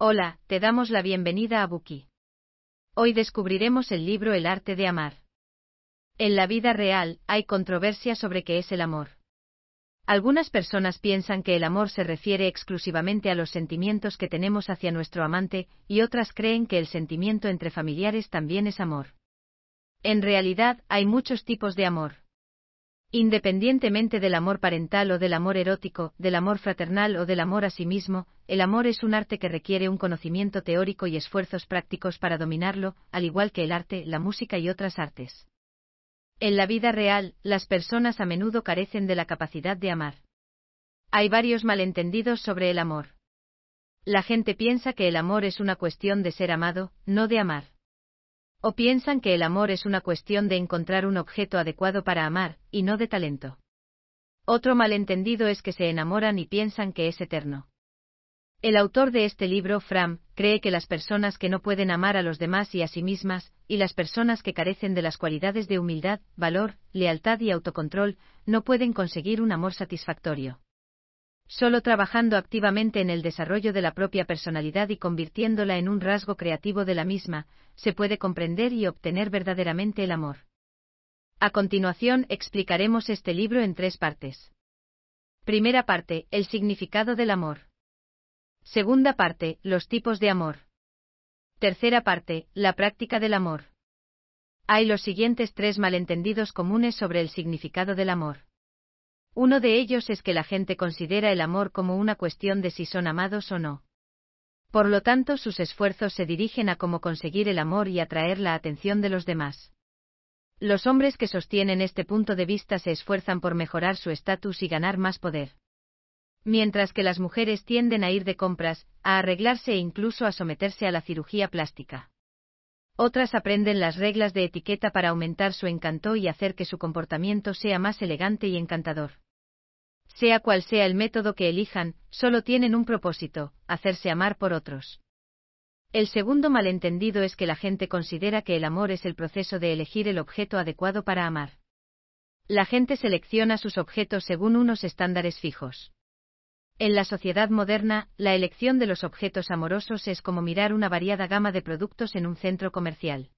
Hola, te damos la bienvenida a Buki. Hoy descubriremos el libro El arte de amar. En la vida real, hay controversia sobre qué es el amor. Algunas personas piensan que el amor se refiere exclusivamente a los sentimientos que tenemos hacia nuestro amante, y otras creen que el sentimiento entre familiares también es amor. En realidad, hay muchos tipos de amor. Independientemente del amor parental o del amor erótico, del amor fraternal o del amor a sí mismo, el amor es un arte que requiere un conocimiento teórico y esfuerzos prácticos para dominarlo, al igual que el arte, la música y otras artes. En la vida real, las personas a menudo carecen de la capacidad de amar. Hay varios malentendidos sobre el amor. La gente piensa que el amor es una cuestión de ser amado, no de amar. O piensan que el amor es una cuestión de encontrar un objeto adecuado para amar, y no de talento. Otro malentendido es que se enamoran y piensan que es eterno. El autor de este libro, Fram, cree que las personas que no pueden amar a los demás y a sí mismas, y las personas que carecen de las cualidades de humildad, valor, lealtad y autocontrol, no pueden conseguir un amor satisfactorio. Solo trabajando activamente en el desarrollo de la propia personalidad y convirtiéndola en un rasgo creativo de la misma, se puede comprender y obtener verdaderamente el amor. A continuación explicaremos este libro en tres partes. Primera parte, el significado del amor. Segunda parte, los tipos de amor. Tercera parte, la práctica del amor. Hay los siguientes tres malentendidos comunes sobre el significado del amor. Uno de ellos es que la gente considera el amor como una cuestión de si son amados o no. Por lo tanto, sus esfuerzos se dirigen a cómo conseguir el amor y atraer la atención de los demás. Los hombres que sostienen este punto de vista se esfuerzan por mejorar su estatus y ganar más poder. Mientras que las mujeres tienden a ir de compras, a arreglarse e incluso a someterse a la cirugía plástica. Otras aprenden las reglas de etiqueta para aumentar su encanto y hacer que su comportamiento sea más elegante y encantador. Sea cual sea el método que elijan, solo tienen un propósito, hacerse amar por otros. El segundo malentendido es que la gente considera que el amor es el proceso de elegir el objeto adecuado para amar. La gente selecciona sus objetos según unos estándares fijos. En la sociedad moderna, la elección de los objetos amorosos es como mirar una variada gama de productos en un centro comercial.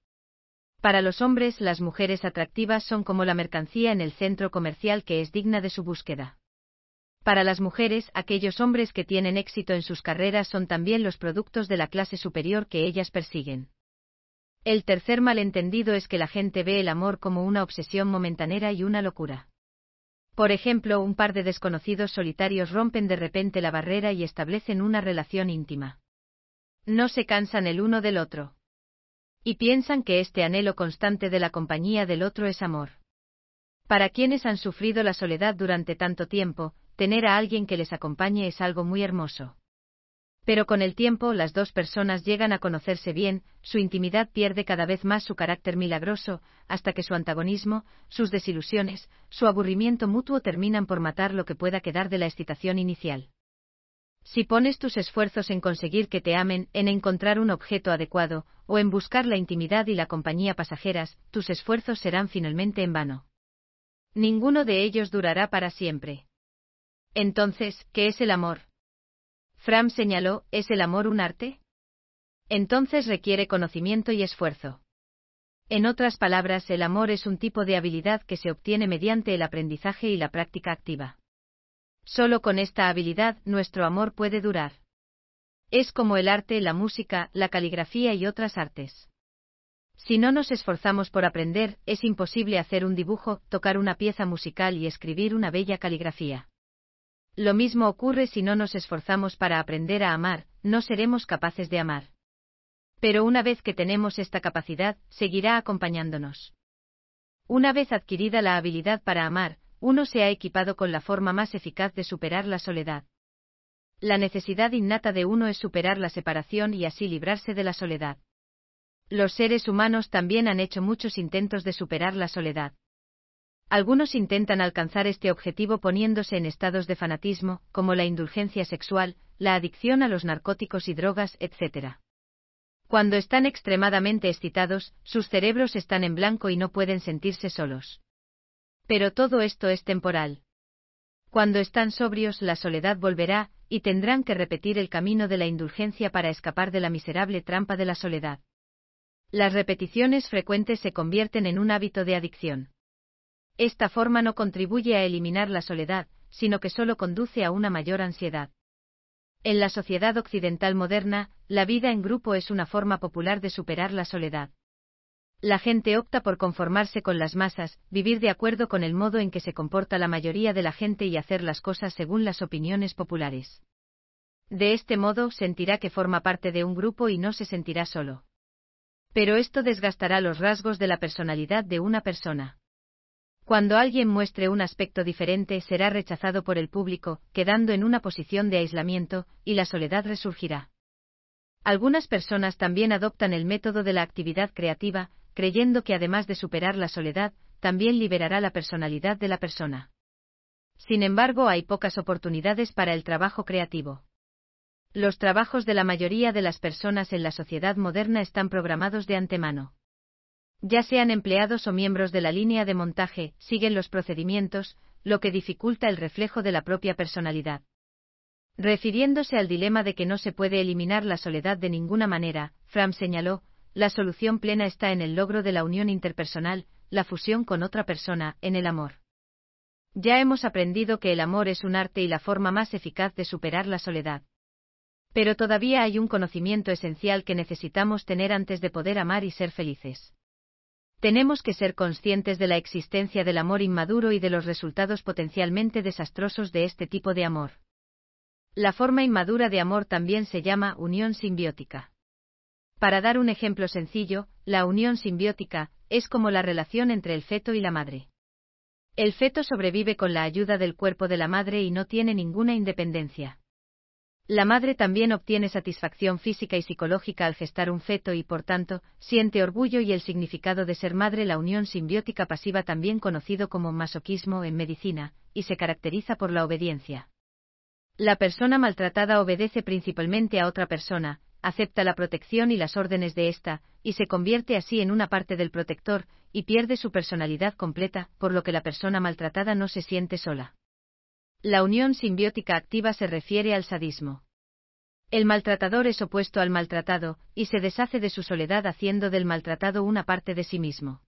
Para los hombres, las mujeres atractivas son como la mercancía en el centro comercial que es digna de su búsqueda. Para las mujeres, aquellos hombres que tienen éxito en sus carreras son también los productos de la clase superior que ellas persiguen. El tercer malentendido es que la gente ve el amor como una obsesión momentanera y una locura. Por ejemplo, un par de desconocidos solitarios rompen de repente la barrera y establecen una relación íntima. No se cansan el uno del otro. Y piensan que este anhelo constante de la compañía del otro es amor. Para quienes han sufrido la soledad durante tanto tiempo, tener a alguien que les acompañe es algo muy hermoso. Pero con el tiempo las dos personas llegan a conocerse bien, su intimidad pierde cada vez más su carácter milagroso, hasta que su antagonismo, sus desilusiones, su aburrimiento mutuo terminan por matar lo que pueda quedar de la excitación inicial. Si pones tus esfuerzos en conseguir que te amen, en encontrar un objeto adecuado, o en buscar la intimidad y la compañía pasajeras, tus esfuerzos serán finalmente en vano. Ninguno de ellos durará para siempre. Entonces, ¿qué es el amor? Fram señaló, ¿es el amor un arte? Entonces requiere conocimiento y esfuerzo. En otras palabras, el amor es un tipo de habilidad que se obtiene mediante el aprendizaje y la práctica activa. Solo con esta habilidad nuestro amor puede durar. Es como el arte, la música, la caligrafía y otras artes. Si no nos esforzamos por aprender, es imposible hacer un dibujo, tocar una pieza musical y escribir una bella caligrafía. Lo mismo ocurre si no nos esforzamos para aprender a amar, no seremos capaces de amar. Pero una vez que tenemos esta capacidad, seguirá acompañándonos. Una vez adquirida la habilidad para amar, uno se ha equipado con la forma más eficaz de superar la soledad. La necesidad innata de uno es superar la separación y así librarse de la soledad. Los seres humanos también han hecho muchos intentos de superar la soledad. Algunos intentan alcanzar este objetivo poniéndose en estados de fanatismo, como la indulgencia sexual, la adicción a los narcóticos y drogas, etc. Cuando están extremadamente excitados, sus cerebros están en blanco y no pueden sentirse solos. Pero todo esto es temporal. Cuando están sobrios, la soledad volverá, y tendrán que repetir el camino de la indulgencia para escapar de la miserable trampa de la soledad. Las repeticiones frecuentes se convierten en un hábito de adicción. Esta forma no contribuye a eliminar la soledad, sino que solo conduce a una mayor ansiedad. En la sociedad occidental moderna, la vida en grupo es una forma popular de superar la soledad. La gente opta por conformarse con las masas, vivir de acuerdo con el modo en que se comporta la mayoría de la gente y hacer las cosas según las opiniones populares. De este modo sentirá que forma parte de un grupo y no se sentirá solo. Pero esto desgastará los rasgos de la personalidad de una persona. Cuando alguien muestre un aspecto diferente será rechazado por el público, quedando en una posición de aislamiento, y la soledad resurgirá. Algunas personas también adoptan el método de la actividad creativa, creyendo que además de superar la soledad, también liberará la personalidad de la persona. Sin embargo, hay pocas oportunidades para el trabajo creativo. Los trabajos de la mayoría de las personas en la sociedad moderna están programados de antemano ya sean empleados o miembros de la línea de montaje, siguen los procedimientos, lo que dificulta el reflejo de la propia personalidad. Refiriéndose al dilema de que no se puede eliminar la soledad de ninguna manera, Fram señaló, la solución plena está en el logro de la unión interpersonal, la fusión con otra persona, en el amor. Ya hemos aprendido que el amor es un arte y la forma más eficaz de superar la soledad. Pero todavía hay un conocimiento esencial que necesitamos tener antes de poder amar y ser felices tenemos que ser conscientes de la existencia del amor inmaduro y de los resultados potencialmente desastrosos de este tipo de amor. La forma inmadura de amor también se llama unión simbiótica. Para dar un ejemplo sencillo, la unión simbiótica es como la relación entre el feto y la madre. El feto sobrevive con la ayuda del cuerpo de la madre y no tiene ninguna independencia. La madre también obtiene satisfacción física y psicológica al gestar un feto y, por tanto, siente orgullo y el significado de ser madre la unión simbiótica pasiva también conocido como masoquismo en medicina, y se caracteriza por la obediencia. La persona maltratada obedece principalmente a otra persona, acepta la protección y las órdenes de ésta, y se convierte así en una parte del protector, y pierde su personalidad completa, por lo que la persona maltratada no se siente sola. La unión simbiótica activa se refiere al sadismo. El maltratador es opuesto al maltratado, y se deshace de su soledad haciendo del maltratado una parte de sí mismo.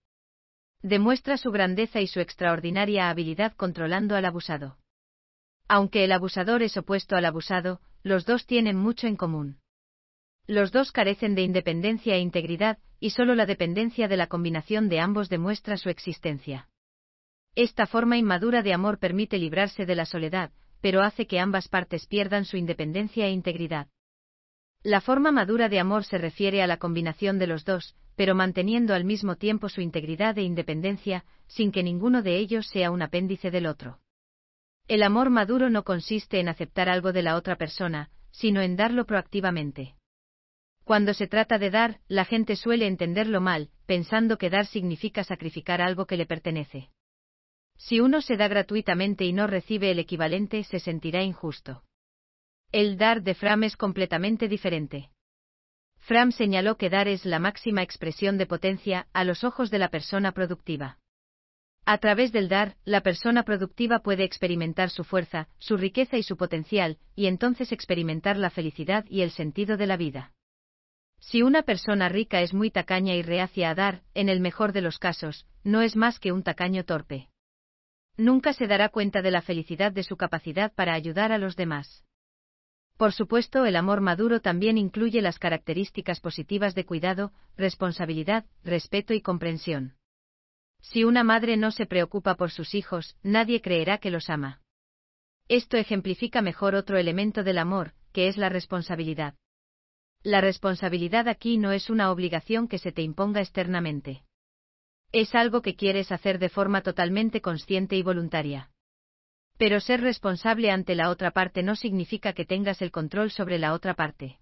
Demuestra su grandeza y su extraordinaria habilidad controlando al abusado. Aunque el abusador es opuesto al abusado, los dos tienen mucho en común. Los dos carecen de independencia e integridad, y solo la dependencia de la combinación de ambos demuestra su existencia. Esta forma inmadura de amor permite librarse de la soledad, pero hace que ambas partes pierdan su independencia e integridad. La forma madura de amor se refiere a la combinación de los dos, pero manteniendo al mismo tiempo su integridad e independencia, sin que ninguno de ellos sea un apéndice del otro. El amor maduro no consiste en aceptar algo de la otra persona, sino en darlo proactivamente. Cuando se trata de dar, la gente suele entenderlo mal, pensando que dar significa sacrificar algo que le pertenece. Si uno se da gratuitamente y no recibe el equivalente, se sentirá injusto. El dar de Fram es completamente diferente. Fram señaló que dar es la máxima expresión de potencia a los ojos de la persona productiva. A través del dar, la persona productiva puede experimentar su fuerza, su riqueza y su potencial, y entonces experimentar la felicidad y el sentido de la vida. Si una persona rica es muy tacaña y reacia a dar, en el mejor de los casos, no es más que un tacaño torpe nunca se dará cuenta de la felicidad de su capacidad para ayudar a los demás. Por supuesto, el amor maduro también incluye las características positivas de cuidado, responsabilidad, respeto y comprensión. Si una madre no se preocupa por sus hijos, nadie creerá que los ama. Esto ejemplifica mejor otro elemento del amor, que es la responsabilidad. La responsabilidad aquí no es una obligación que se te imponga externamente. Es algo que quieres hacer de forma totalmente consciente y voluntaria. Pero ser responsable ante la otra parte no significa que tengas el control sobre la otra parte.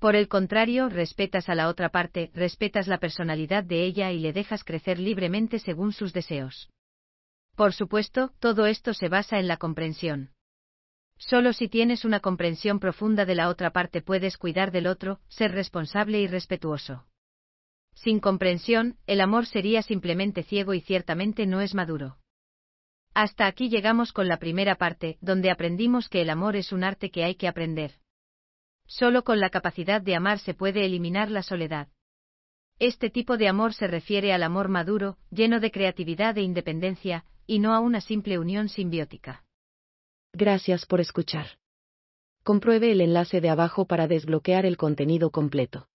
Por el contrario, respetas a la otra parte, respetas la personalidad de ella y le dejas crecer libremente según sus deseos. Por supuesto, todo esto se basa en la comprensión. Solo si tienes una comprensión profunda de la otra parte puedes cuidar del otro, ser responsable y respetuoso. Sin comprensión, el amor sería simplemente ciego y ciertamente no es maduro. Hasta aquí llegamos con la primera parte, donde aprendimos que el amor es un arte que hay que aprender. Solo con la capacidad de amar se puede eliminar la soledad. Este tipo de amor se refiere al amor maduro, lleno de creatividad e independencia, y no a una simple unión simbiótica. Gracias por escuchar. Compruebe el enlace de abajo para desbloquear el contenido completo.